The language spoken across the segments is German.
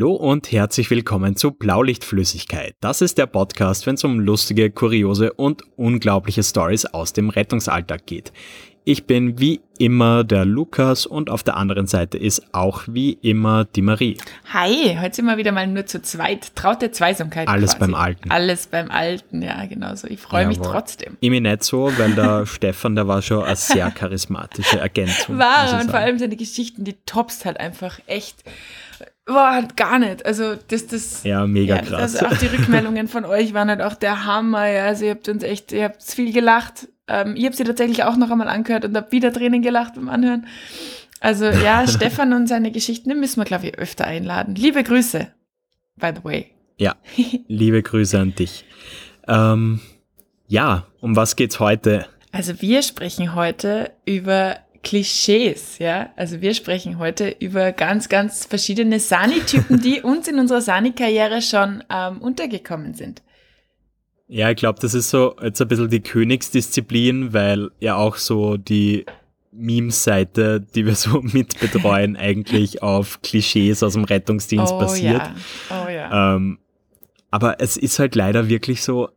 Hallo und herzlich willkommen zu Blaulichtflüssigkeit. Das ist der Podcast, wenn es um lustige, kuriose und unglaubliche Stories aus dem Rettungsalltag geht. Ich bin wie immer der Lukas und auf der anderen Seite ist auch wie immer die Marie. Hi, heute sind wir wieder mal nur zu zweit. Traute Zweisamkeit. Alles quasi. beim Alten. Alles beim Alten, ja, genau so. Ich freue mich trotzdem. Ich mich nicht so, weil der Stefan, der war schon eine sehr charismatische Ergänzung. War und vor allem seine Geschichten, die toppst halt einfach echt. War gar nicht. Also das, das. Ja, mega ja, krass. Also auch die Rückmeldungen von euch waren halt auch der Hammer. Ja, also ihr habt uns echt, ihr habt viel gelacht. Ähm, ich habe sie tatsächlich auch noch einmal angehört und habe wieder Tränen gelacht beim Anhören. Also ja, Stefan und seine Geschichten, müssen wir, glaube ich, öfter einladen. Liebe Grüße, by the way. Ja, liebe Grüße an dich. Ähm, ja, um was geht's heute? Also wir sprechen heute über Klischees, ja. Also wir sprechen heute über ganz, ganz verschiedene Sani-Typen, die uns in unserer Sani-Karriere schon ähm, untergekommen sind. Ja, ich glaube, das ist so jetzt ein bisschen die Königsdisziplin, weil ja auch so die Memes-Seite, die wir so mitbetreuen, eigentlich auf Klischees aus dem Rettungsdienst basiert. ja, oh ja. Ähm, aber es ist halt leider wirklich so,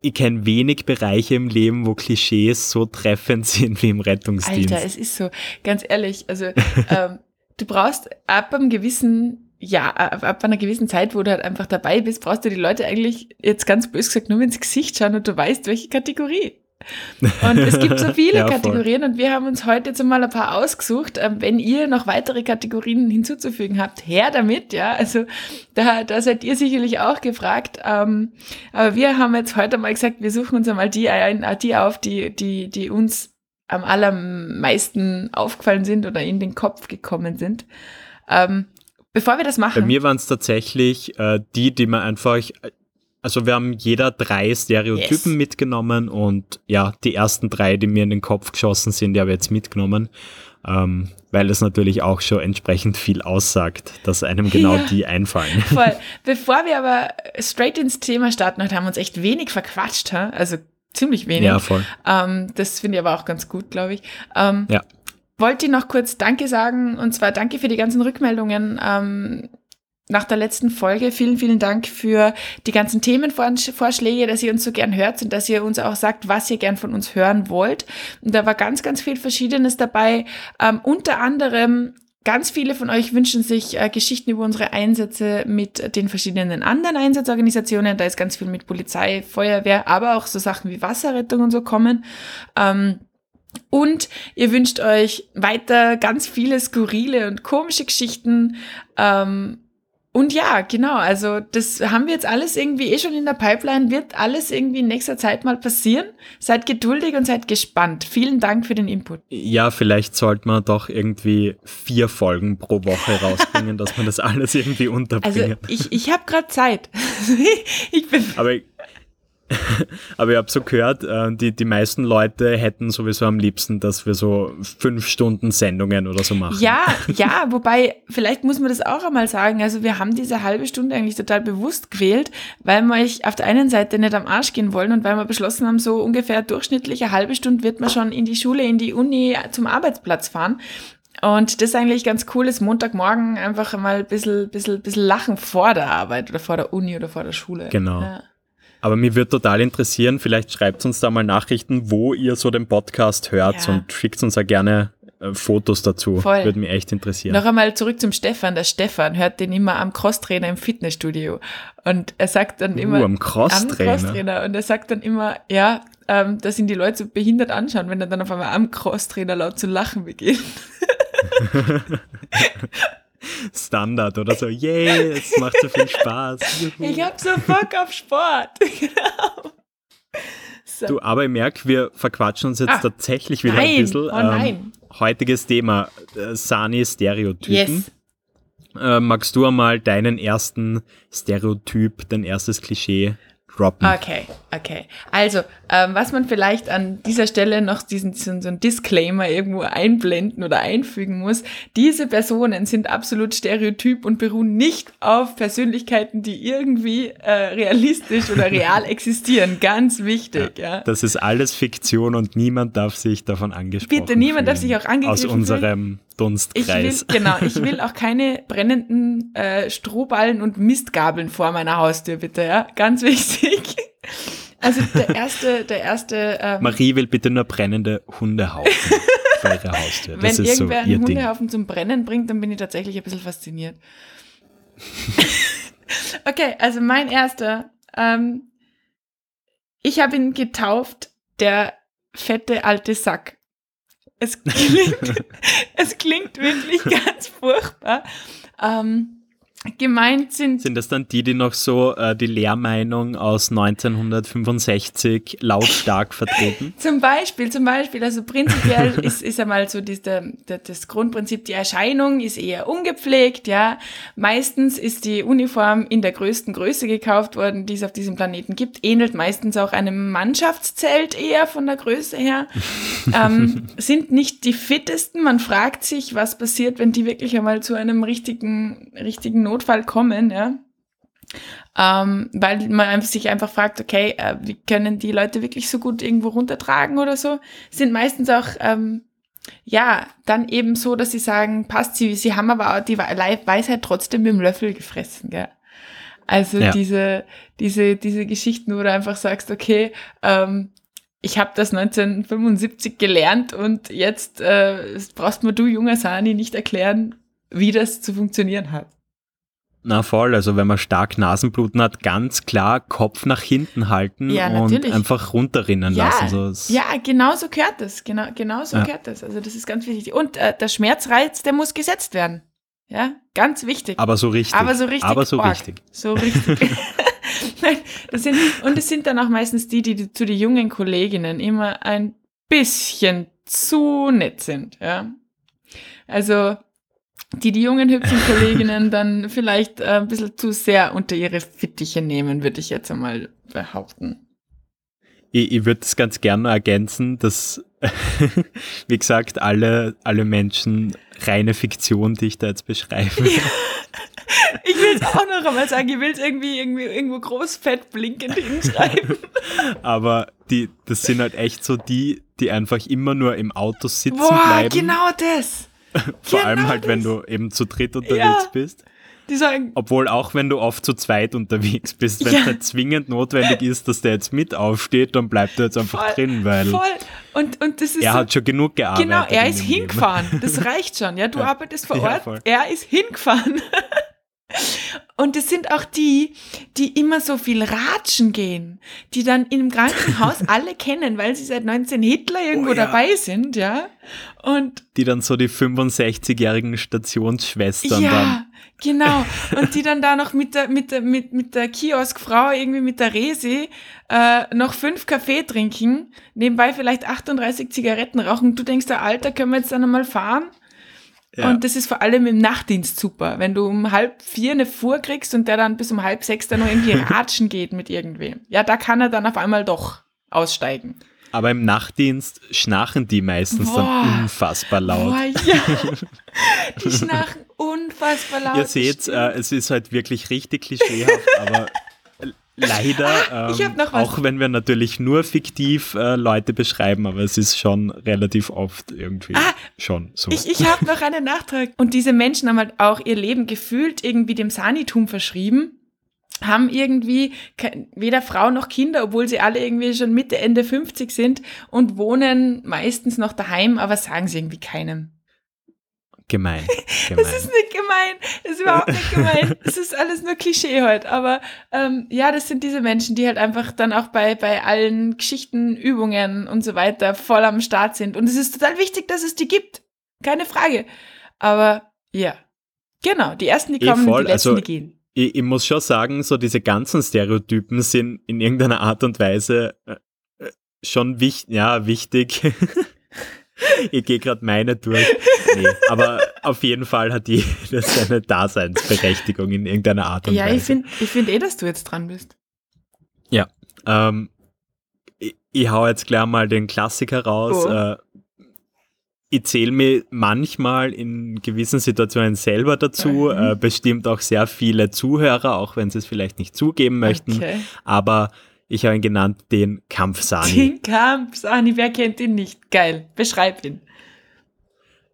ich kenne wenig Bereiche im Leben, wo Klischees so treffend sind wie im Rettungsdienst. Alter, es ist so, ganz ehrlich, also ähm, du brauchst ab einem gewissen, ja, ab, ab einer gewissen Zeit, wo du halt einfach dabei bist, brauchst du die Leute eigentlich, jetzt ganz bös gesagt, nur ins Gesicht schauen und du weißt, welche Kategorie. Und es gibt so viele Ja. Kategorien und wir haben uns heute jetzt mal ein paar ausgesucht. Ähm, wenn ihr noch weitere Kategorien hinzuzufügen habt, her damit, ja. Also da, da seid ihr sicherlich auch gefragt. Ähm, aber wir haben jetzt heute mal gesagt, wir suchen uns einmal die, ein, die auf, die, die, die uns am allermeisten aufgefallen sind oder in den Kopf gekommen sind. Ähm, bevor wir das Bei machen. mir waren es tatsächlich äh, die, die man einfach, also wir haben jeder drei Stereotypen Yes. mitgenommen und ja, die ersten drei, die mir in den Kopf geschossen sind, die habe ich jetzt mitgenommen, ähm, weil es natürlich auch schon entsprechend viel aussagt, dass einem genau Ja. die einfallen. Voll. Bevor wir aber straight ins Thema starten, haben wir uns echt wenig verquatscht, ha? also ziemlich wenig. Ja, voll. Ähm, das finde ich aber auch ganz gut, glaube ich. Ähm, Ja. Wollte ich noch kurz Danke sagen und zwar danke für die ganzen Rückmeldungen. Ähm, nach der letzten Folge. Vielen, vielen Dank für die ganzen Themenvorschläge, dass ihr uns so gern hört und dass ihr uns auch sagt, was ihr gern von uns hören wollt. Und da war ganz, ganz viel Verschiedenes dabei. Ähm, unter anderem Ganz viele von euch wünschen sich äh, Geschichten über unsere Einsätze mit den verschiedenen anderen Einsatzorganisationen. Da ist ganz viel mit Polizei, Feuerwehr, aber auch so Sachen wie Wasserrettung und so kommen. Ähm, und ihr wünscht euch weiter ganz viele skurrile und komische Geschichten. Ähm, und ja, genau, also das haben wir jetzt alles irgendwie eh schon in der Pipeline, wird alles irgendwie in nächster Zeit mal passieren. Seid geduldig und seid gespannt. Vielen Dank für den Input. Ja, vielleicht sollte man doch irgendwie vier Folgen pro Woche rausbringen, dass man das alles irgendwie Also unterbringen. ich, ich habe gerade Zeit. ich bin Aber, aber ich habe so gehört, äh, die, die meisten Leute hätten sowieso am liebsten, dass wir so fünf Stunden Sendungen oder so machen. Ja, ja, wobei, vielleicht muss man das auch einmal sagen. Also wir haben diese halbe Stunde eigentlich total bewusst gewählt, weil wir euch auf der einen Seite nicht am Arsch gehen wollen und weil wir beschlossen haben, so ungefähr durchschnittliche halbe Stunde wird man schon in die Schule, in die Uni, zum Arbeitsplatz fahren. Und das ist eigentlich ganz cool, ist Montagmorgen einfach mal ein bisschen, bisschen, bisschen lachen vor der Arbeit oder vor der Uni oder vor der Schule. Genau. Ja. Aber mir würde total interessieren, vielleicht schreibt uns da mal Nachrichten, wo ihr so den Podcast hört Ja. und schickt uns da gerne äh, Fotos dazu. Voll. Würde mich echt interessieren. Noch einmal zurück zum Stefan. Der Stefan hört den immer am Crosstrainer im Fitnessstudio. Und er sagt dann immer. uh, am Crosstrainer. Am Crosstrainer. Und er sagt dann immer, ja, ähm, dass ihn die Leute so behindert anschauen, wenn er dann auf einmal am Crosstrainer laut zu lachen beginnt. Standard oder so. Yay, es macht so viel Spaß. Juhu. Ich hab so Bock auf Sport. genau. So. Du, aber ich merke, wir verquatschen uns jetzt Ah, tatsächlich wieder nein, ein bisschen. oh nein. heutiges Thema, äh, Sani-Stereotypen. yes. Äh, magst du einmal deinen ersten Stereotyp, dein erstes Klischee droppen. Okay, okay. Also, ähm, was man vielleicht an dieser Stelle noch diesen, so einen Disclaimer irgendwo einblenden oder einfügen muss, diese Personen sind absolut stereotyp und beruhen nicht auf Persönlichkeiten, die irgendwie äh, realistisch oder real existieren. Ganz wichtig, ja, ja. Das ist alles Fiktion und niemand darf sich davon angesprochen Bitte, niemand darf sich auch angegriffen Aus unserem fühlen. Dunstkreis. Ich will, genau, ich will auch keine brennenden äh, Strohballen und Mistgabeln vor meiner Haustür, bitte, ja. Ganz wichtig. Also der erste, der erste. Ähm, Marie will bitte nur brennende Hundehaufen vor ihrer Haustür. Das wenn ist so irgendwer ihr einen Ding. Hundehaufen zum Brennen bringt, dann bin ich tatsächlich ein bisschen fasziniert. okay, also mein erster. Ähm, ich habe ihn getauft, der fette alte Sack. Es klingt, es klingt wirklich ganz furchtbar. Ähm, gemeint sind Sind das dann die, die noch so äh, die Lehrmeinung aus 1965 lautstark vertreten? Zum Beispiel, zum Beispiel, also prinzipiell ist, ist einmal so das, der, der, das Grundprinzip, die Erscheinung ist eher ungepflegt, ja. Meistens ist die Uniform in der größten Größe gekauft worden, die es auf diesem Planeten gibt, ähnelt meistens auch einem Mannschaftszelt eher von der Größe her. ähm, sind nicht die fittesten. Man fragt sich, was passiert, wenn die wirklich einmal zu einem richtigen, richtigen Notfall kommen, ja. Ähm, weil man sich einfach fragt, okay, äh, wie können die Leute wirklich so gut irgendwo runtertragen oder so? Sind meistens auch, ähm, ja, dann eben so, dass sie sagen, passt sie, sie haben aber auch die Weisheit trotzdem mit dem Löffel gefressen, gell? Also Ja. diese, diese, diese Geschichten, wo du einfach sagst, okay, ähm, ich habe das 1975 gelernt und jetzt äh, brauchst mir du, junger Sani, nicht erklären, wie das zu funktionieren hat. Na voll, also wenn man stark Nasenbluten hat, ganz klar Kopf nach hinten halten Ja, und natürlich. einfach runterrinnen Ja, lassen. So, Ja, genau so gehört das. Genau, genau so Ja. gehört das. Also das ist ganz wichtig. Und äh, der Schmerzreiz, der muss gesetzt werden. Ja, ganz wichtig. Aber so richtig. Aber so richtig. Aber so arg. richtig. So richtig. Nein, das sind, und es sind dann auch meistens die, die zu den jungen Kolleginnen immer ein bisschen zu nett sind. Ja. Also die die jungen hübschen Kolleginnen dann vielleicht äh, ein bisschen zu sehr unter ihre Fittiche nehmen, würde ich jetzt einmal behaupten. Ich, ich würde es ganz gerne ergänzen, dass, wie gesagt, alle, alle Menschen reine Fiktion, die ich da jetzt beschreibe. Ich will es auch noch einmal sagen, ich will es irgendwie, irgendwie irgendwo groß fett blinkend hinschreiben. Aber die, das sind halt echt so die, die einfach immer nur im Auto sitzen Boah, bleiben. genau das. Vor allem genau halt, wenn das. du eben zu dritt unterwegs Ja. bist. Die sagen, Obwohl auch wenn du oft zu zweit unterwegs bist, wenn es Ja. nicht zwingend notwendig ist, dass der jetzt mit aufsteht, dann bleibt er jetzt einfach voll, drin, weil voll. Und, und das ist er so, hat schon genug gearbeitet. genau, er ist dem Leben. hingefahren. Das reicht schon. Ja, du Ja. arbeitest vor Ja, Ort, voll. er ist hingefahren. Und es sind auch die, die immer so viel ratschen gehen, die dann im Krankenhaus alle kennen, weil sie seit 19 Hitler irgendwo Oh ja. dabei sind, ja. Und Die dann so die 65-jährigen Stationsschwestern dann. Ja, genau. Und die dann da noch mit der, mit der, mit, mit der Kioskfrau, irgendwie mit der Resi, äh, noch fünf Kaffee trinken, nebenbei vielleicht 38 Zigaretten rauchen. Du denkst, der Alter, können wir jetzt dann einmal fahren? Ja. Und das ist vor allem im Nachtdienst super, wenn du um halb vier eine Fuhr kriegst und der dann bis um halb sechs dann noch irgendwie ratschen geht mit irgendwem. Ja, da kann er dann auf einmal doch aussteigen. Aber im Nachtdienst schnarchen die meistens Boah. dann unfassbar laut. Boah, ja. Die schnarchen unfassbar laut. Ihr seht, äh, es ist halt wirklich richtig klischeehaft, aber leider, Ah, ähm, auch wenn wir natürlich nur fiktiv äh, Leute beschreiben, aber es ist schon relativ oft irgendwie Ah, schon so. Ich, ich habe noch einen Nachtrag. Und diese Menschen haben halt auch ihr Leben gefühlt irgendwie dem Sanitum verschrieben, haben irgendwie weder Frau noch Kinder, obwohl sie alle irgendwie schon Mitte, Ende 50 sind und wohnen meistens noch daheim, aber sagen sie irgendwie keinem. Gemein. gemein. Das ist nicht gemein. Das ist überhaupt nicht gemein. Es ist alles nur Klischee heute. Aber ähm, ja, das sind diese Menschen, die halt einfach dann auch bei, bei allen Geschichten, Übungen und so weiter voll am Start sind. Und es ist total wichtig, dass es die gibt. Keine Frage. Aber ja. Genau, die ersten, die Eh kommen, voll, die letzten, also- die gehen. ich, ich muss schon sagen, so diese ganzen Stereotypen sind in irgendeiner Art und Weise äh, äh, schon wich ja, wichtig. ich gehe gerade meine durch. Nee, aber auf jeden Fall hat jeder seine Daseinsberechtigung in irgendeiner Art und Ja, Weise. ich finde ich find eh, dass du jetzt dran bist. ja, Ähm, ich, ich hau jetzt gleich mal den Klassiker raus. Oh. Äh, ich zähle mir manchmal in gewissen Situationen selber dazu, Mhm. äh, bestimmt auch sehr viele Zuhörer, auch wenn sie es vielleicht nicht zugeben möchten. Okay. Aber ich habe ihn genannt den Kampfsani. Den Kampf, Sani, wer kennt ihn nicht? Geil, beschreib ihn.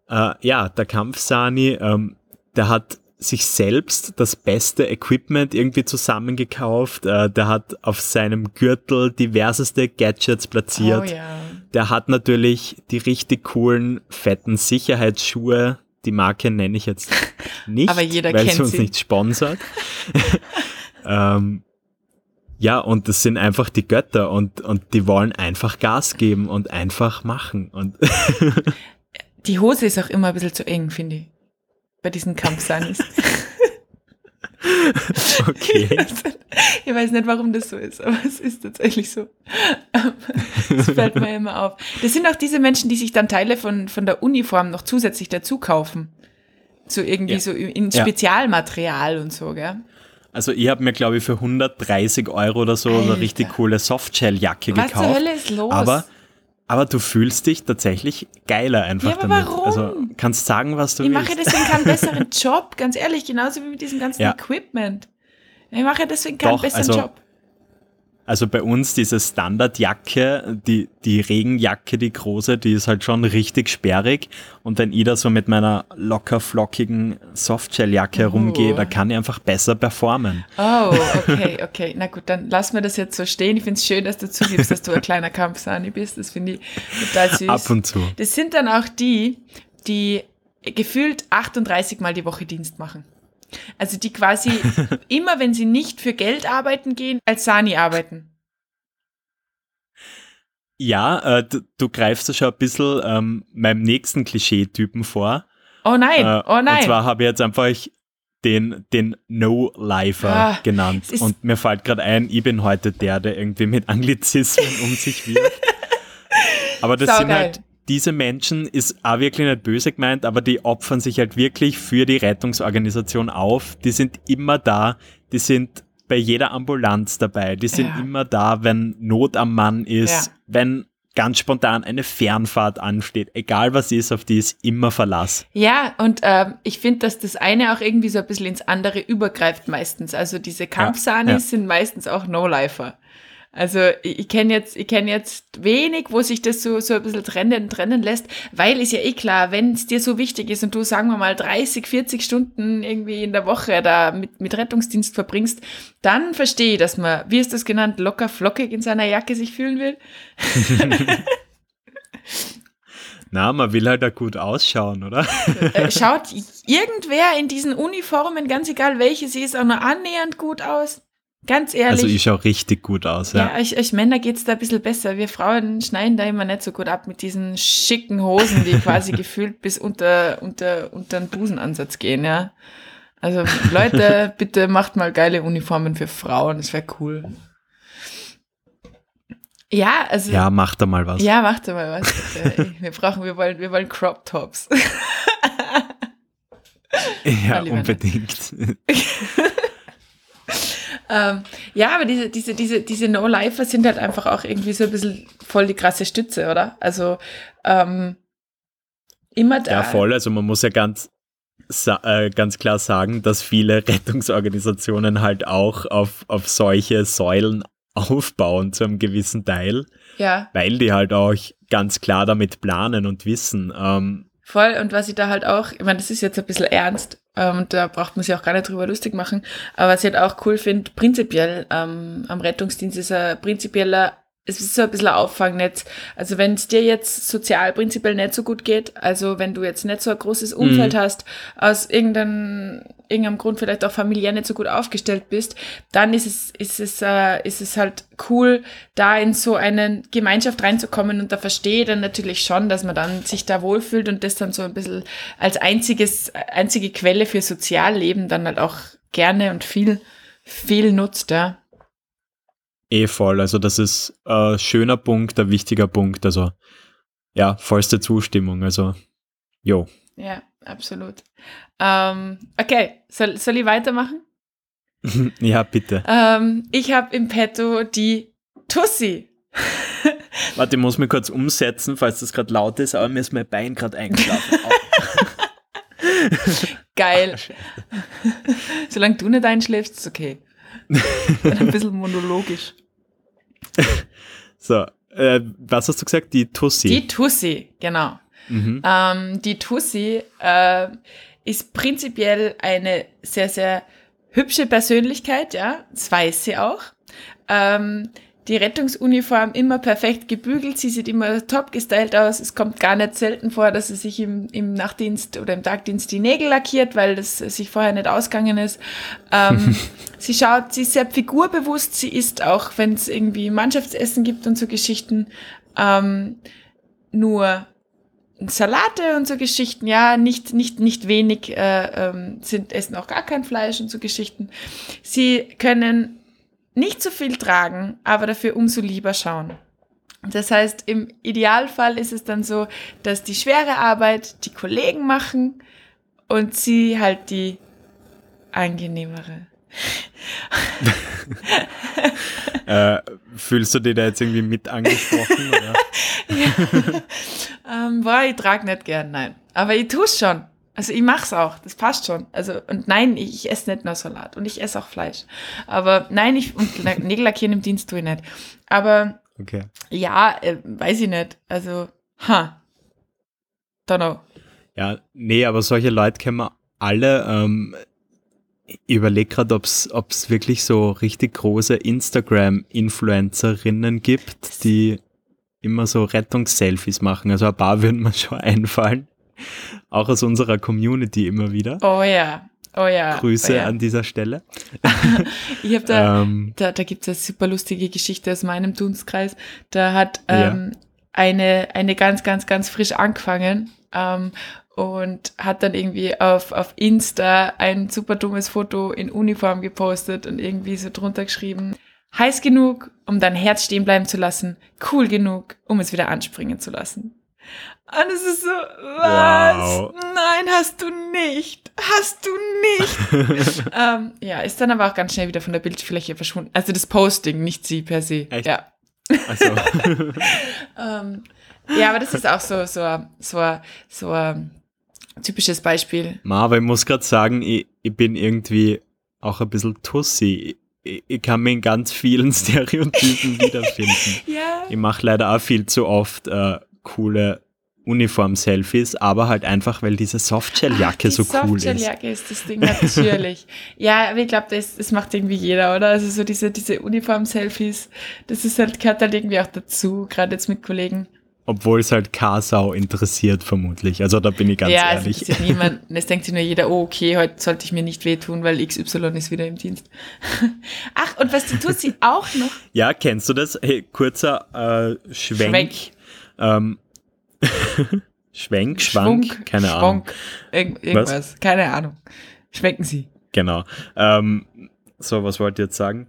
Äh, ja, der Kampfsani, ähm, der hat sich selbst das beste Equipment irgendwie zusammengekauft. Äh, der hat auf seinem Gürtel diverseste Gadgets platziert. Oh ja. Der hat natürlich die richtig coolen, fetten Sicherheitsschuhe. Die Marke nenne ich jetzt nicht, Aber jeder weil kennt sie uns sie. nicht sponsert. ähm, ja, und das sind einfach die Götter und, und die wollen einfach Gas geben und einfach machen. Und Die Hose ist auch immer ein bisschen zu eng, finde ich. Bei diesen Kampfsanis. okay. ich weiß nicht, warum das so ist, aber es ist tatsächlich so. Das fällt mir immer auf. Das sind auch diese Menschen, die sich dann Teile von, von der Uniform noch zusätzlich dazu kaufen. So irgendwie Ja. so in Ja. Spezialmaterial und so, gell? Also ich habe mir, glaube ich, für 130 Euro oder so Alter. eine richtig coole Softshell-Jacke Was zur gekauft. Hölle ist los? Aber, aber du fühlst dich tatsächlich geiler einfach Ja, aber damit. warum? Also kannst sagen, was du ich willst. mache deswegen keinen besseren Job, ganz ehrlich, genauso wie mit diesem ganzen Ja. Equipment. Ich mache deswegen keinen Doch, besseren also- Job. Also bei uns diese Standardjacke, die, die Regenjacke, die große, die ist halt schon richtig sperrig. Und wenn ich da so mit meiner locker flockigen Softshell-Jacke herumgehe, Oh. da kann ich einfach besser performen. Oh, okay, okay. Na gut, dann lassen wir das jetzt so stehen. Ich finde es schön, dass du zugibst, dass du ein kleiner Kampfsani bist. Das finde ich total süß. Ab und zu. Das sind dann auch die, die gefühlt 38 Mal die Woche Dienst machen. Also die quasi immer, wenn sie nicht für Geld arbeiten gehen, als Sani arbeiten. Ja, äh, du, du greifst da schon ein bisschen ähm, meinem nächsten Klischeetypen vor. Oh nein, Äh, oh nein. Und zwar habe ich jetzt einfach den, den No-Lifer Ah, genannt. Und mir fällt gerade ein, ich bin heute der, der irgendwie mit Anglizismen um sich wirft. Aber das sind Saugeil. halt, diese Menschen ist auch wirklich nicht böse gemeint, aber die opfern sich halt wirklich für die Rettungsorganisation auf. Die sind immer da, die sind bei jeder Ambulanz dabei, die sind Ja. immer da, wenn Not am Mann ist, Ja. wenn ganz spontan eine Fernfahrt ansteht, egal was ist, auf die ist immer Verlass. Ja, und ähm, ich finde, dass das eine auch irgendwie so ein bisschen ins andere übergreift meistens. Also diese Kampfsanis ja. sind meistens auch No-Lifer. Also ich, kenne jetzt, ich kenne jetzt wenig, wo sich das so, so ein bisschen trennen, trennen lässt, weil ist ja eh klar, wenn es dir so wichtig ist und du, sagen wir mal, 30, 40 Stunden irgendwie in der Woche da mit, mit Rettungsdienst verbringst, dann verstehe ich, dass man, wie ist das genannt, locker flockig in seiner Jacke sich fühlen will. Na, man will halt auch gut ausschauen, oder? Äh, schaut irgendwer in diesen Uniformen, ganz egal welche sie ist, auch nur annähernd gut aus? Ganz ehrlich. Also ich schaue richtig gut aus, ja, ja. euch, euch Männer geht's da ein bisschen besser. Wir Frauen schneiden da immer nicht so gut ab mit diesen schicken Hosen, die quasi gefühlt bis unter, unter, unter den Busenansatz gehen, ja. Also Leute, bitte macht mal geile Uniformen für Frauen, das wäre cool. Ja, also Ja, mach da mal was. ja, macht doch mal was. Bitte. Wir brauchen, wir wollen, wir wollen Crop Tops. Ja, unbedingt. Ähm, ja, aber diese, diese, diese, diese No-Lifer sind halt einfach auch irgendwie so ein bisschen voll die krasse Stütze, oder? Also ähm, immer da. Ja, voll. Also man muss ja ganz, äh, ganz klar sagen, dass viele Rettungsorganisationen halt auch auf, auf solche Säulen aufbauen zu einem gewissen Teil, Ja, weil die halt auch ganz klar damit planen und wissen. Ähm, voll. Und was ich da halt auch, ich meine, das ist jetzt ein bisschen ernst und da braucht man sich auch gar nicht drüber lustig machen, aber was ich halt auch cool finde, prinzipiell ähm, am Rettungsdienst ist ein prinzipieller es ist so ein bisschen ein Auffangnetz. Also wenn es dir jetzt sozial prinzipiell nicht so gut geht, also wenn du jetzt nicht so ein großes Umfeld hast, aus irgendeinem, irgendeinem Grund vielleicht auch familiär nicht so gut aufgestellt bist, dann ist es, ist es, äh, ist es halt cool, da in so eine Gemeinschaft reinzukommen und da verstehe ich dann natürlich schon, dass man dann sich da wohlfühlt und das dann so ein bisschen als einziges, einzige Quelle für Sozialleben dann halt auch gerne und viel, viel nutzt, ja. Eh voll. Also das ist ein schöner Punkt, ein wichtiger Punkt. Also ja, vollste Zustimmung. Also, jo. Ja, absolut. Ähm, okay, soll, soll ich weitermachen? ja, bitte. Ähm, ich habe im Petto die Tussi. Warte, ich muss mich kurz umsetzen, falls das gerade laut ist, aber mir ist mein Bein gerade eingeschlafen. Geil. Solange du nicht einschläfst, ist okay. Ein bisschen monologisch. So, äh, was hast du gesagt? Die Tussi. Die Tussi, genau. Mhm. Ähm, die Tussi äh, ist prinzipiell eine sehr, sehr hübsche Persönlichkeit, ja. Das weiß sie auch. Ähm, die Rettungsuniform immer perfekt gebügelt, sie sieht immer top gestylt aus. Es kommt gar nicht selten vor, dass sie sich im, im Nachtdienst oder im Tagdienst die Nägel lackiert, weil das sich vorher nicht ausgegangen ist. Ähm, sie schaut, sie ist sehr figurbewusst, sie isst auch, wenn es irgendwie Mannschaftsessen gibt und so Geschichten, ähm, nur Salate und so Geschichten, ja, nicht, nicht, nicht wenig, äh, ähm, sind, essen auch gar kein Fleisch und so Geschichten. Sie können nicht so viel tragen, aber dafür umso lieber schauen. Das heißt, im Idealfall ist es dann so, dass die schwere Arbeit die Kollegen machen und sie halt die angenehmere. äh, fühlst du dich da jetzt irgendwie mit angesprochen? Oder? ja. ähm, boah, ich trage nicht gern, nein. Aber ich tue es schon. Also ich mach's auch, das passt schon. Also und nein, ich, ich esse nicht nur Salat und ich esse auch Fleisch. Aber nein, ich und Nägel lackieren im Dienst tue ich nicht. Aber okay. ja, äh, weiß ich nicht. Also, ha. Don't know. Ja, nee, aber solche Leute kennen wir alle. Ähm, ich überlege gerade, ob es wirklich so richtig große Instagram-Influencerinnen gibt, die immer so Rettungsselfies machen. Also ein paar würden mir schon einfallen. Auch aus unserer Community immer wieder. Oh ja. Oh ja. Grüße oh ja. an dieser Stelle. ich habe da, ähm, da, da gibt es eine super lustige Geschichte aus meinem Dunstkreis. Da hat ähm, ja. eine, eine ganz, ganz, ganz frisch angefangen ähm, und hat dann irgendwie auf, auf Insta ein super dummes Foto in Uniform gepostet und irgendwie so drunter geschrieben, heiß genug, um dein Herz stehen bleiben zu lassen, cool genug, um es wieder anspringen zu lassen. Und es ist so, was? Wow. Nein, hast du nicht. Hast du nicht. ähm, ja, ist dann aber auch ganz schnell wieder von der Bildfläche verschwunden. Also das Posting, nicht sie per se. Echt? Ja. Ach so. ähm, ja, aber das ist auch so, so, so, so ein typisches Beispiel. Ma, aber ich muss gerade sagen, ich, ich bin irgendwie auch ein bisschen Tussi. Ich, ich kann mich in ganz vielen Stereotypen wiederfinden. ja. Ich mache leider auch viel zu oft äh, coole Uniform-Selfies, aber halt einfach, weil diese Softshell-Jacke so cool ist. Softshell-Jacke ist das Ding natürlich. ja, aber ich glaube, das, das macht irgendwie jeder, oder? Also so diese, diese Uniform-Selfies, das ist halt, gehört halt irgendwie auch dazu, gerade jetzt mit Kollegen. Obwohl es halt Kasau interessiert, vermutlich. Also da bin ich ganz ja, ehrlich. Ja, es niemand. Es denkt sich nur jeder, oh, okay, heute sollte ich mir nicht wehtun, weil XY ist wieder im Dienst. Ach, und was tut sie auch noch? Ja, kennst du das? Hey, kurzer äh, Schwenk. Schwenk. Ähm, Schwenk, Schwank, Schwunk, keine Schwonk, Ahnung. Irgend, irgendwas, was? keine Ahnung. Schwenken Sie. Genau. Ähm, so, was wollt ihr jetzt sagen?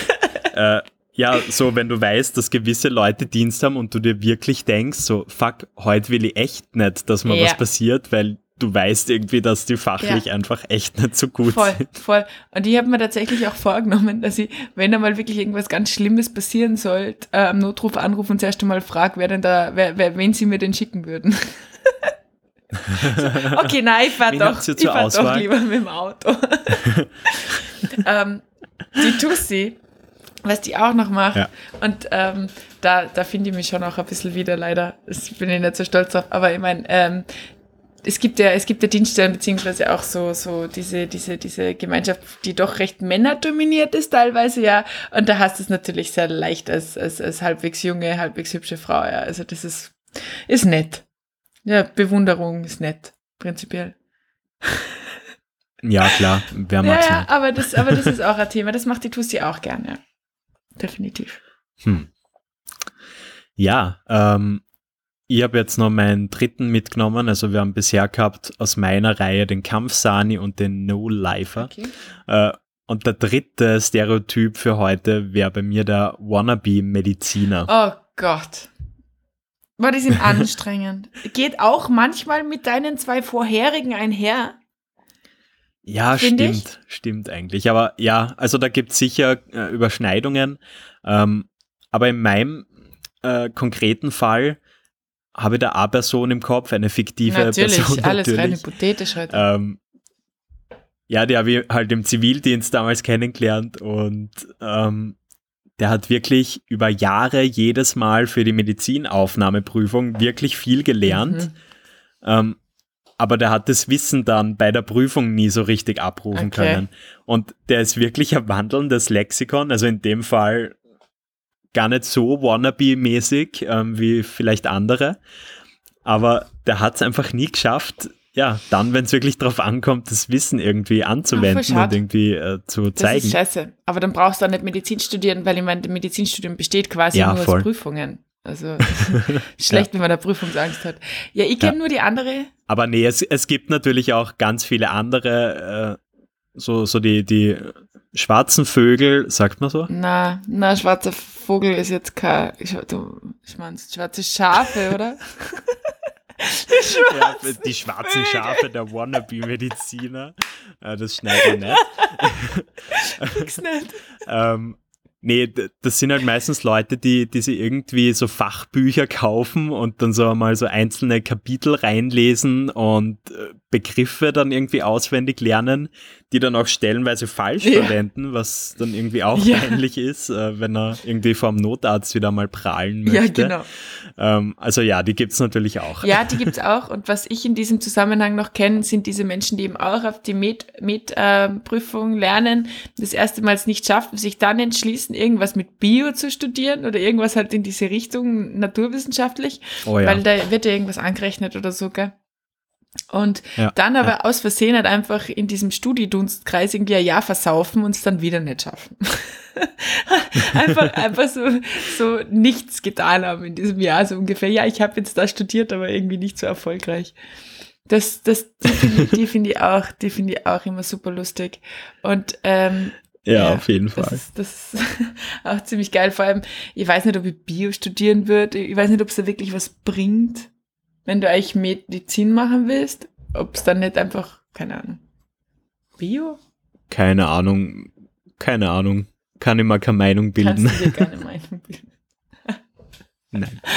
äh, ja, so, wenn du weißt, dass gewisse Leute Dienst haben und du dir wirklich denkst, so, fuck, heute will ich echt nicht, dass mal ja. was passiert, weil du weißt irgendwie, dass die fachlich ja. einfach echt nicht so gut voll, sind. Voll, Und ich habe mir tatsächlich auch vorgenommen, dass ich, wenn da mal wirklich irgendwas ganz Schlimmes passieren sollte, äh, am Notruf anrufen und zuerst einmal frage, wer denn da, wer, wer, wen sie mir denn schicken würden. so, okay, nein, ich fahre doch, ich fahr doch lieber mit dem Auto. ähm, die Tussi, was die auch noch macht. Ja. Und ähm, da, da finde ich mich schon auch ein bisschen wieder, leider. Das bin ich nicht so stolz auf. Aber ich meine, ähm, es gibt ja, es gibt ja Dienststellen beziehungsweise auch so, so diese, diese, diese Gemeinschaft, die doch recht männerdominiert ist teilweise, ja. Und da hast du es natürlich sehr leicht als, als, als halbwegs junge, halbwegs hübsche Frau, ja. Also das ist, ist nett. Ja, Bewunderung ist nett, prinzipiell. Ja, klar, wer mag's ja, ja, aber das, aber das ist auch ein Thema, das macht die Tussi auch gerne, ja. Definitiv. Hm. Ja, ähm, ich habe jetzt noch meinen dritten mitgenommen. Also wir haben bisher gehabt aus meiner Reihe den Kampfsani und den No-Lifer. Okay. Äh, und der dritte Stereotyp für heute wäre bei mir der Wannabe-Mediziner. Oh Gott. War die sind anstrengend. Geht auch manchmal mit deinen zwei vorherigen einher. Ja, stimmt, ich? stimmt eigentlich. Aber ja, also da gibt es sicher äh, Überschneidungen. Ähm, aber in meinem äh, konkreten Fall habe ich da eine Person im Kopf, eine fiktive natürlich, Person. alles natürlich. rein hypothetisch heute. Ähm, ja, die habe ich halt im Zivildienst damals kennengelernt und ähm, der hat wirklich über Jahre jedes Mal für die Medizinaufnahmeprüfung wirklich viel gelernt. Mhm. Ähm, aber der hat das Wissen dann bei der Prüfung nie so richtig abrufen Okay. können. Und der ist wirklich ein wandelndes Lexikon, also in dem Fall gar nicht so wannabe-mäßig ähm, wie vielleicht andere. Aber der hat es einfach nie geschafft, ja, dann, wenn es wirklich drauf ankommt, das Wissen irgendwie anzuwenden schade. und irgendwie äh, zu Das zeigen. ist scheiße. Aber dann brauchst du auch nicht Medizin studieren, weil ich meine, Medizinstudium besteht quasi Ja, nur voll. aus Prüfungen. Also schlecht, wenn man da Prüfungsangst hat. Ja, ich kenne Ja. nur die andere. Aber nee, es, es gibt natürlich auch ganz viele andere, äh, so, so die, die schwarzen Vögel, sagt man so? Na, na, schwarzer Vogel ist jetzt kein. Ich, du, ich meinst schwarze Schafe, oder? Ja, die schwarzen Schafe der Wannabe-Mediziner. Äh, das schneiden wir nicht. Nicht. Ähm, nee, das sind halt meistens Leute, die, die sich irgendwie so Fachbücher kaufen und dann so einmal so einzelne Kapitel reinlesen und äh, Begriffe dann irgendwie auswendig lernen, die dann auch stellenweise falsch Ja. verwenden, was dann irgendwie auch Ja. peinlich ist, äh, wenn er irgendwie vom Notarzt wieder mal prahlen möchte. Ja, genau. Ähm, also ja, die gibt's natürlich auch. Ja, die gibt's auch. Und was ich in diesem Zusammenhang noch kenne, sind diese Menschen, die eben auch auf die Med-Prüfung Med, Prüfung lernen, das erste Mal es nicht schaffen, sich dann entschließen, irgendwas mit Bio zu studieren oder irgendwas halt in diese Richtung naturwissenschaftlich, Oh ja. weil da wird ja irgendwas angerechnet oder so, gell? Und Ja, dann aber aus Versehen halt einfach in diesem Studiedunstkreis irgendwie ein Jahr versaufen und es dann wieder nicht schaffen. einfach, einfach so, so nichts getan haben in diesem Jahr, so ungefähr. Ja, ich habe jetzt da studiert, aber irgendwie nicht so erfolgreich. Das, das, die finde ich, die finde ich auch, die finde ich auch immer super lustig. Und ähm, ja, ja, auf jeden das Fall. ist, das ist auch ziemlich geil. Vor allem, ich weiß nicht, ob ich Bio studieren würde. Ich weiß nicht, ob es da wirklich was bringt, wenn du eigentlich Medizin machen willst. Ob es dann nicht einfach, keine Ahnung. Bio? Keine Ahnung, keine Ahnung. Kann ich mal keine Meinung bilden. Kannst du dir keine Meinung bilden. Nein.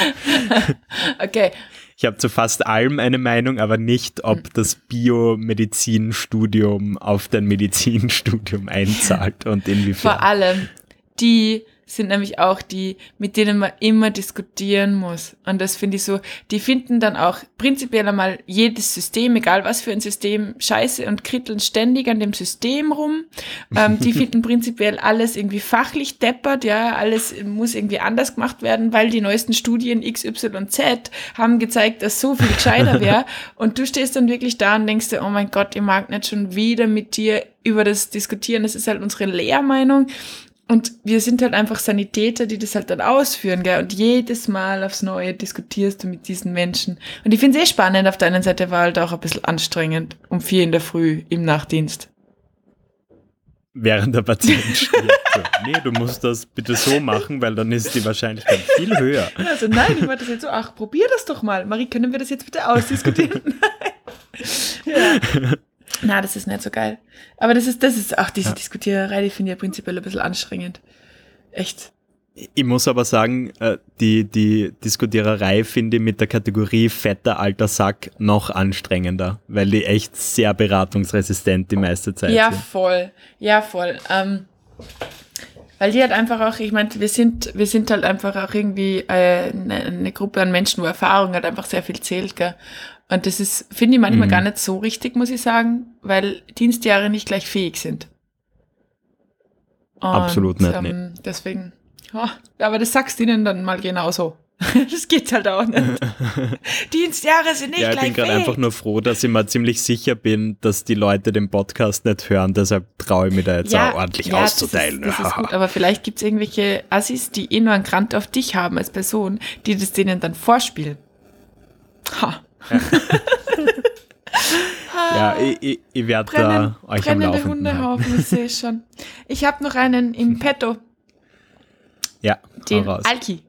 Okay, Ich habe zu fast allem eine Meinung, aber nicht, ob das Biomedizinstudium auf dein Medizinstudium einzahlt und inwiefern. vor allem, die sind nämlich auch die, mit denen man immer diskutieren muss. Und das finde ich so, die finden dann auch prinzipiell einmal jedes System, egal was für ein System, scheiße und kritteln ständig an dem System rum. Ähm, die finden prinzipiell alles irgendwie fachlich deppert, ja, alles muss irgendwie anders gemacht werden, weil die neuesten Studien X, Y und Z haben gezeigt, dass so viel gescheiter wäre. und du stehst dann wirklich da und denkst dir, oh mein Gott, ich mag nicht schon wieder mit dir über das diskutieren. Das ist halt unsere Lehrmeinung. Und wir sind halt einfach Sanitäter, die das halt dann ausführen, gell? Und jedes Mal aufs Neue diskutierst du mit diesen Menschen. Und ich finde es eh spannend, auf der einen Seite war halt auch ein bisschen anstrengend, um vier in der Früh im Nachtdienst. Während der Patient stirbt. So, nee, du musst das bitte so machen, weil dann ist die Wahrscheinlichkeit viel höher. Also nein, ich wollte das jetzt so, ach, probier das doch mal. Marie, können wir das jetzt bitte ausdiskutieren? ja. Na, das ist nicht so geil. Aber das ist, das ist auch diese Ja. Diskutiererei, die finde ich ja prinzipiell ein bisschen anstrengend. Echt. Ich muss aber sagen, äh, die, die Diskutiererei finde ich mit der Kategorie fetter alter Sack noch anstrengender, weil die echt sehr beratungsresistent die meiste Zeit Ja, sind. voll. Ja, voll. Ähm, weil die halt einfach auch, ich meine, wir sind, wir sind halt einfach auch irgendwie äh, eine, eine Gruppe an Menschen, wo Erfahrung halt einfach sehr viel zählt, gell? Und das ist, finde ich manchmal Mhm. gar nicht so richtig, muss ich sagen, weil Dienstjahre nicht gleich fähig sind. Und, Absolut nicht, Ähm, deswegen, ja, aber das sagst du ihnen dann mal genauso. Das geht halt auch nicht. Dienstjahre sind nicht Ja, ich gleich bin gerade einfach nur froh, dass ich mir ziemlich sicher bin, dass die Leute den Podcast nicht hören. Deshalb traue ich mir da jetzt auch ordentlich ja, auszuteilen. Das ist, das ist gut, aber vielleicht gibt es irgendwelche Assis, die eh nur einen Grant auf dich haben als Person, die das denen dann vorspielen. Ha. ja, ich, ich, ich werde Brennen, da euch am Laufenden halten. Hundehaufen, ich sehe schon. Ich habe noch einen im Petto, Ja, den raus. Alki.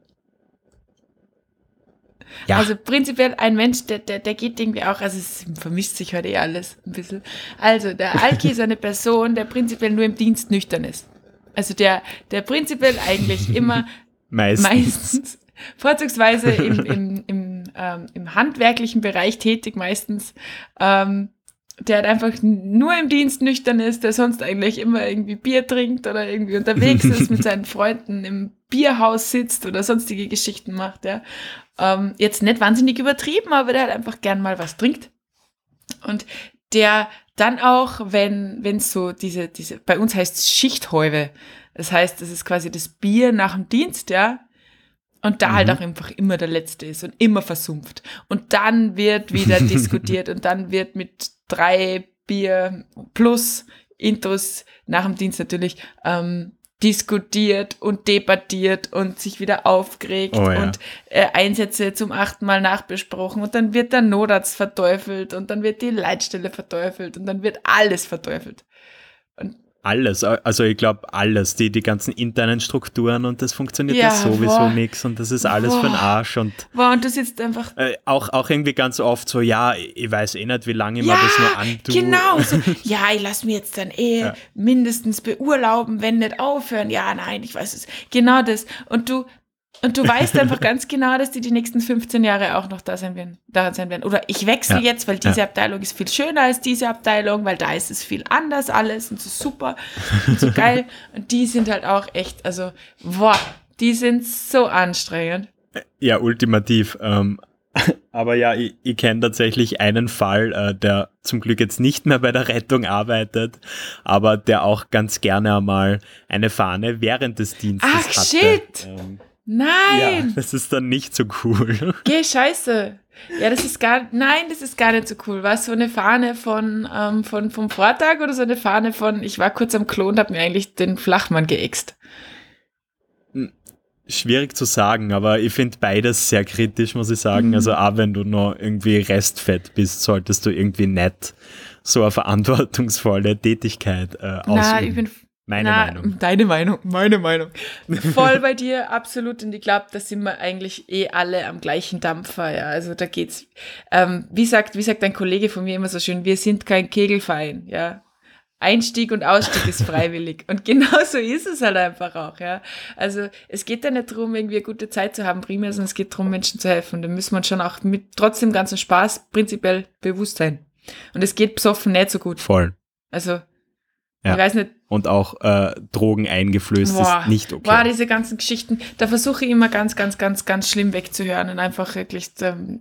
Ja, Also prinzipiell ein Mensch, der, der, der geht irgendwie auch, also es vermischt sich heute eh alles ein bisschen. Also der Alki ist eine Person, der prinzipiell nur im Dienst nüchtern ist. Also der, der prinzipiell eigentlich immer Meistens. Meistens. Vorzugsweise im, im, im, ähm, im handwerklichen Bereich tätig, meistens. Ähm, der halt einfach nur im Dienst nüchtern ist, der sonst eigentlich immer irgendwie Bier trinkt oder irgendwie unterwegs ist, mit seinen Freunden im Bierhaus sitzt oder sonstige Geschichten macht, ja. Ähm, jetzt nicht wahnsinnig übertrieben, aber der halt einfach gern mal was trinkt. Und der dann auch, wenn es so diese, diese, bei uns heißt es Schichthäube. Das heißt, das ist quasi das Bier nach dem Dienst, ja. Und da halt mhm. halt auch einfach immer der Letzte ist und immer versumpft. Und dann wird wieder diskutiert und dann wird mit drei Bier plus Intros nach dem Dienst natürlich ähm, diskutiert und debattiert und sich wieder aufgeregt oh, ja. und äh, Einsätze zum achten Mal nachbesprochen und dann wird der Notarzt verteufelt und dann wird die Leitstelle verteufelt und dann wird alles verteufelt. Alles, also ich glaube alles, die, die ganzen internen Strukturen und das funktioniert ja, sowieso nichts und das ist alles boah, für den Arsch und, boah, und das jetzt einfach äh, auch, auch irgendwie ganz oft so, ja, ich weiß eh nicht, wie lange ich ja, mir das nur antue. genau, so, ja, ich lasse mir jetzt dann eh ja. mindestens beurlauben, wenn nicht aufhören, ja, nein, ich weiß es, genau das. Und du, und du weißt einfach ganz genau, dass die die nächsten 15 Jahre auch noch da sein werden. Da sein werden. Oder ich wechsle ja, jetzt, weil diese ja. Abteilung ist viel schöner als diese Abteilung, weil da ist es viel anders alles und so super und so geil. Und die sind halt auch echt, also, boah, die sind so anstrengend. Ja, ultimativ. Ähm, aber ja, ich, ich kenne tatsächlich einen Fall, äh, der zum Glück jetzt nicht mehr bei der Rettung arbeitet, aber der auch ganz gerne einmal eine Fahne während des Dienstes Ach, hatte. Shit! Ähm, Nein! Ja, das ist dann nicht so cool. Geh, scheiße. Ja, das ist gar, nein, das ist gar nicht so cool. War es so eine Fahne von, ähm, von, vom Vortag oder so eine Fahne von, ich war kurz am Klo und hab mir eigentlich den Flachmann geäxt? Hm, schwierig zu sagen, aber ich finde beides sehr kritisch, muss ich sagen. Mhm. Also auch wenn du noch irgendwie restfett bist, solltest du irgendwie nicht so eine verantwortungsvolle Tätigkeit äh, ausüben. Na, ich bin meine Na, Meinung. Deine Meinung, meine Meinung. Voll bei dir, absolut. Und ich glaube, da sind wir eigentlich eh alle am gleichen Dampfer. Ja, also da geht's. Ähm, wie sagt, wie sagt ein Kollege von mir immer so schön, wir sind kein Kegelverein. Ja, Einstieg und Ausstieg ist freiwillig. Und genau so ist es halt einfach auch, ja. Also es geht ja nicht darum, irgendwie eine gute Zeit zu haben, primär, sondern es geht darum, Menschen zu helfen. Da müssen wir uns schon auch mit trotzdem ganzen Spaß prinzipiell bewusst sein. Und es geht besoffen nicht so gut. Voll. Also ja. Ich weiß nicht. Und auch äh, Drogen eingeflößt boah, ist nicht okay. Boah, diese ganzen Geschichten, da versuche ich immer ganz, ganz, ganz, ganz schlimm wegzuhören und einfach wirklich, ähm,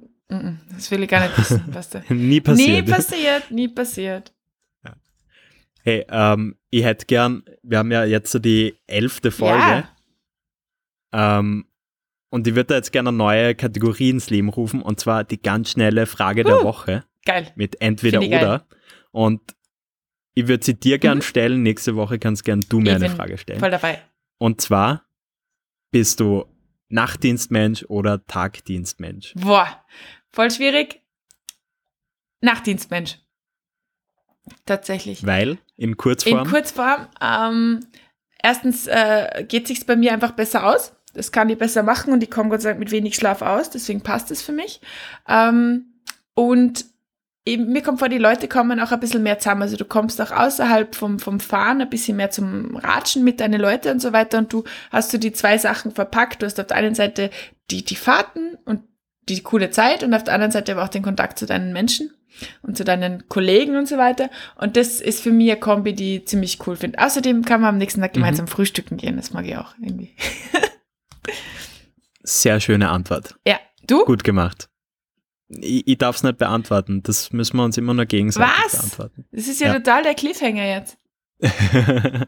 das will ich gar nicht wissen, was da. nie passiert. Nie passiert, nie passiert. Ja. Hey, ähm, ich hätte gern, wir haben ja jetzt so die elfte Folge. Ja. Ähm, und ich würde da jetzt gerne eine neue Kategorie ins Leben rufen, und zwar die ganz schnelle Frage uh, der Woche. Geil. Mit entweder oder. Geil. Und ich würde sie dir gern mhm. stellen. Nächste Woche kannst gern du mir ich eine Frage stellen. Voll dabei. Und zwar, bist du Nachtdienstmensch oder Tagdienstmensch? Boah, voll schwierig. Nachtdienstmensch. Tatsächlich. Weil? In Kurzform? In Kurzform. Ähm, erstens äh, geht sich bei mir einfach besser aus. Das kann ich besser machen und ich komme Gott sei Dank mit wenig Schlaf aus. Deswegen passt es für mich. Ähm, und eben, mir kommt vor, die Leute kommen auch ein bisschen mehr zusammen. Also du kommst auch außerhalb vom, vom Fahren ein bisschen mehr zum Ratschen mit deinen Leuten und so weiter. Und du hast so die zwei Sachen verpackt. Du hast auf der einen Seite die, die Fahrten und die coole Zeit und auf der anderen Seite aber auch den Kontakt zu deinen Menschen und zu deinen Kollegen und so weiter. Und das ist für mich eine Kombi, die ich ziemlich cool finde. Außerdem kann man am nächsten Tag gemeinsam mhm. frühstücken gehen. Das mag ich auch irgendwie. Sehr schöne Antwort. Ja. Du? Gut gemacht. Ich, ich darf es nicht beantworten. Das müssen wir uns immer nur gegenseitig Was? beantworten. Das ist ja, ja. total der Cliffhanger jetzt.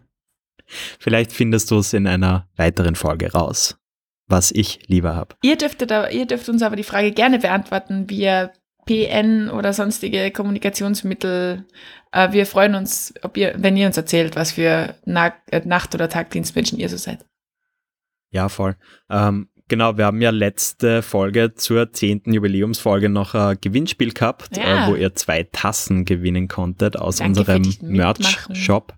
Vielleicht findest du es in einer weiteren Folge raus, was ich lieber habe. Ihr dürftet, ihr dürft uns aber die Frage gerne beantworten via PN oder sonstige Kommunikationsmittel. Äh, wir freuen uns, ob ihr, wenn ihr uns erzählt, was für Nacht- oder Tagdienstmenschen ihr so seid. Ja, voll. Ähm, Genau, wir haben ja letzte Folge zur zehnten Jubiläumsfolge noch ein Gewinnspiel gehabt, ja. äh, wo ihr zwei Tassen gewinnen konntet aus Danke unserem Merch-Shop.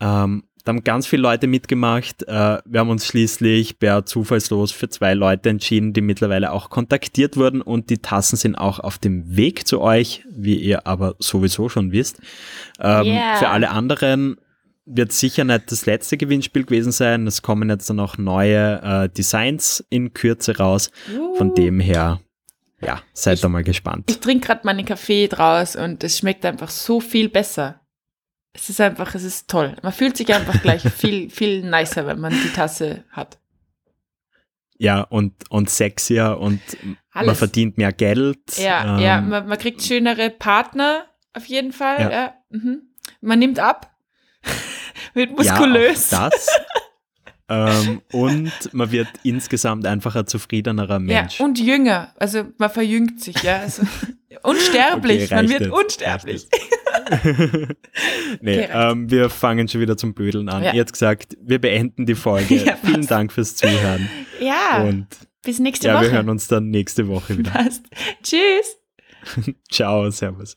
Ähm, da haben ganz viele Leute mitgemacht. Äh, wir haben uns schließlich per Zufallslos für zwei Leute entschieden, die mittlerweile auch kontaktiert wurden und die Tassen sind auch auf dem Weg zu euch, wie ihr aber sowieso schon wisst. Ähm, yeah. Für alle anderen wird sicher nicht das letzte Gewinnspiel gewesen sein. Es kommen jetzt dann auch neue äh, Designs in Kürze raus. Von dem her, ja, seid da mal gespannt. Ich trinke gerade meinen Kaffee draus und es schmeckt einfach so viel besser. Es ist einfach, es ist toll. Man fühlt sich einfach gleich viel, viel nicer, wenn man die Tasse hat. Ja, und, und sexier und man Alles. verdient mehr Geld. Ja, Ähm, ja, man, man kriegt schönere Partner auf jeden Fall. Ja. Ja. mhm. Man nimmt ab, wird ja, muskulös. das. ähm, und man wird insgesamt einfach ein zufriedenerer Mensch. Ja, und jünger. Also man verjüngt sich, ja. Also, unsterblich. Okay, man wird jetzt, unsterblich. nee, Okay, ähm, wir fangen schon wieder zum Blödeln an. Ja. Jetzt gesagt, wir beenden die Folge. Ja, Vielen. Dank fürs Zuhören. Ja, Und bis nächste ja, Woche. wir hören uns dann nächste Woche wieder. Passt. Tschüss. Ciao, Servus.